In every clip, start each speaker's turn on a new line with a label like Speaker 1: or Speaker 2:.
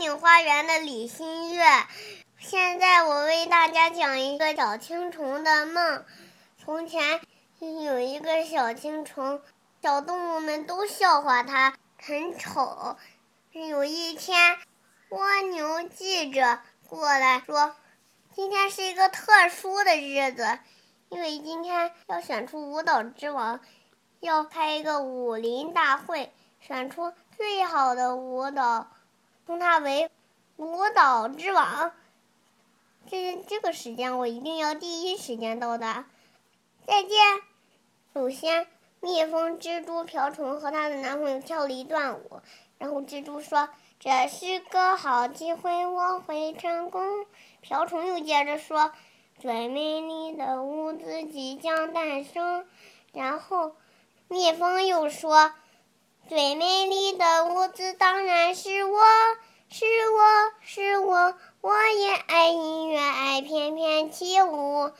Speaker 1: 天宁花园的李新月。现在我为大家讲一个小青虫的梦。从前有一个小青虫，小动物们都笑话它很丑。有一天，蜗牛记者过来说：“今天是一个特殊的日子，因为今天要选出舞蹈之王，要开一个武林大会，选出最好的舞蹈，封他为舞蹈之王。”这这个时间我一定要第一时间到达。再见。首先，蜜蜂、蜘蛛、瓢虫和她的男朋友跳了一段舞。然后蜘蛛说：“这是个好机会，我会成功。”瓢虫又接着说：“最美丽的舞姿即将诞生。”然后，蜜蜂又说：“最美丽的舞姿当然是我，是我是我。”我也爱音乐，爱翩翩起舞。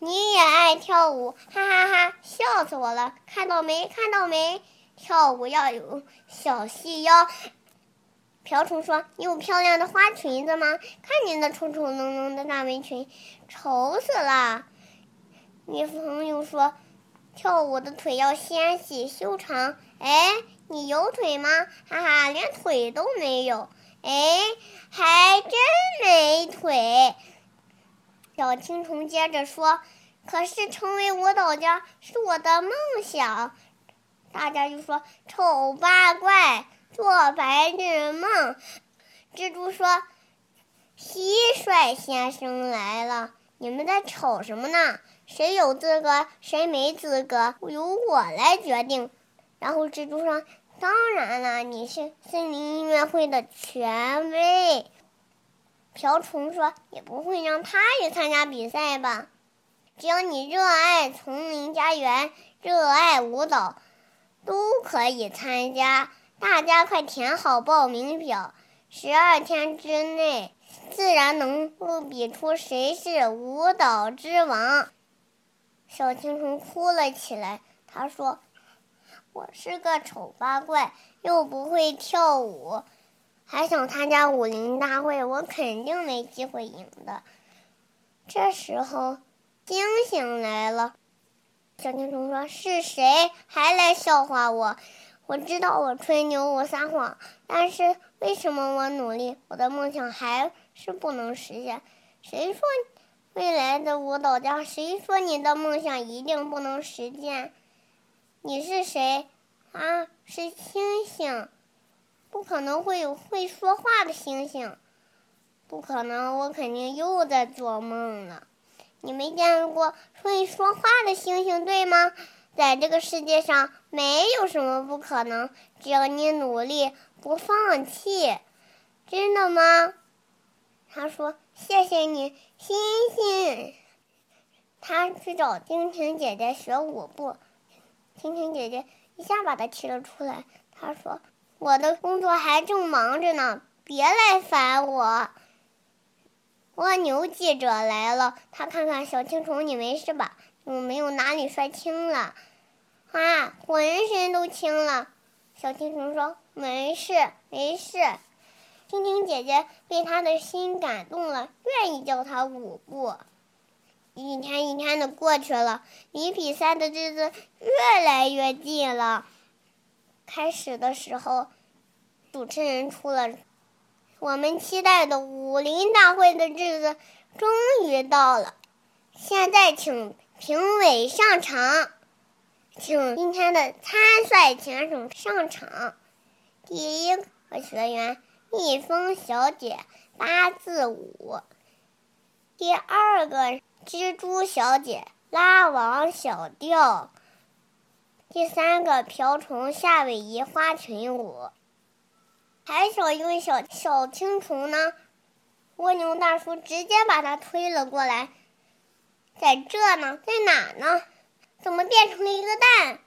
Speaker 1: 你也爱跳舞，哈哈哈！笑死我了！看到没？看到没？跳舞要有小细腰。瓢虫说：“你有漂亮的花裙子吗？看你那丑丑浓浓的大围裙，丑死了。”蜜蜂又说：“跳舞的腿要纤细修长。”哎，你有腿吗？哈哈，连腿都没有。哎，还真没腿。小青虫接着说：“可是成为舞蹈家是我的梦想。”大家就说：“丑八怪，做白日梦。”蜘蛛说：“蟋蟀先生来了，你们在吵什么呢？谁有资格，谁没资格，由我来决定。”然后蜘蛛说。当然了，你是森林音乐会的权威。瓢虫说：“也不会让他也参加比赛吧？只要你热爱丛林家园，热爱舞蹈，都可以参加。大家快填好报名表，十二天之内，自然能够比出谁是舞蹈之王。”小青虫哭了起来，他说。我是个丑八怪，又不会跳舞，还想参加武林大会，我肯定没机会赢的。这时候，惊醒来了。小青虫说：“是谁还来笑话我？我知道我吹牛，我撒谎，但是为什么我努力，我的梦想还是不能实现？谁说未来的舞蹈家？谁说你的梦想一定不能实现？”你是谁？啊，是星星，不可能会有会说话的星星，不可能，我肯定又在做梦了。你没见过会说话的星星，对吗？在这个世界上，没有什么不可能，只要你努力不放弃。真的吗？他说：“谢谢你，星星。”他去找蜻蜓姐姐学舞步。蜻蜓姐姐一下把他踢了出来。他说：“我的工作还正忙着呢，别来烦我。”蜗牛记者来了，他看看小青虫，你没事吧？我没有哪里摔青了？啊，浑身都青了。小青虫说：“没事，没事。”蜻蜓姐姐被他的心感动了，愿意教他舞步。一天一天的过去了，离比赛的日子越来越近了。开始的时候，主持人出了，我们期待的武林大会的日子终于到了。现在请评委上场，请今天的参赛选手上场。第一个学员蜜蜂小姐八字舞，第二个。蜘蛛小姐拉网小调，第三个瓢虫夏威夷花裙舞，还少一位小小青虫呢。蜗牛大叔直接把他推了过来，在这呢，在哪呢？怎么变成了一个蛋？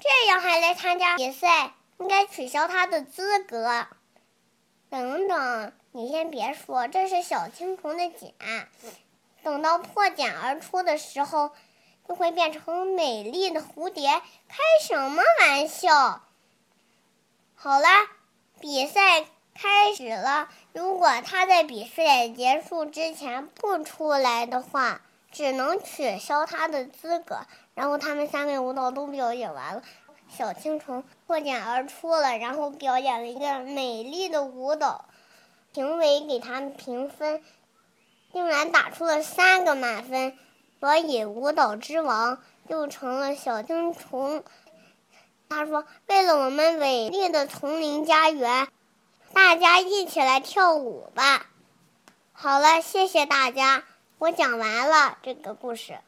Speaker 1: 这样还来参加比赛，应该取消他的资格。等等，你先别说，这是小青虫的茧。等到破茧而出的时候，就会变成美丽的蝴蝶。开什么玩笑！好啦，比赛开始了。如果他在比赛结束之前不出来的话，只能取消他的资格。然后他们三位舞蹈都表演完了，小青虫破茧而出了，然后表演了一个美丽的舞蹈。评委给他们评分，竟然打出了三个满分，所以舞蹈之王就成了小青虫。他说：“为了我们美丽的丛林家园。”大家一起来跳舞吧！好了，谢谢大家，我讲完了这个故事。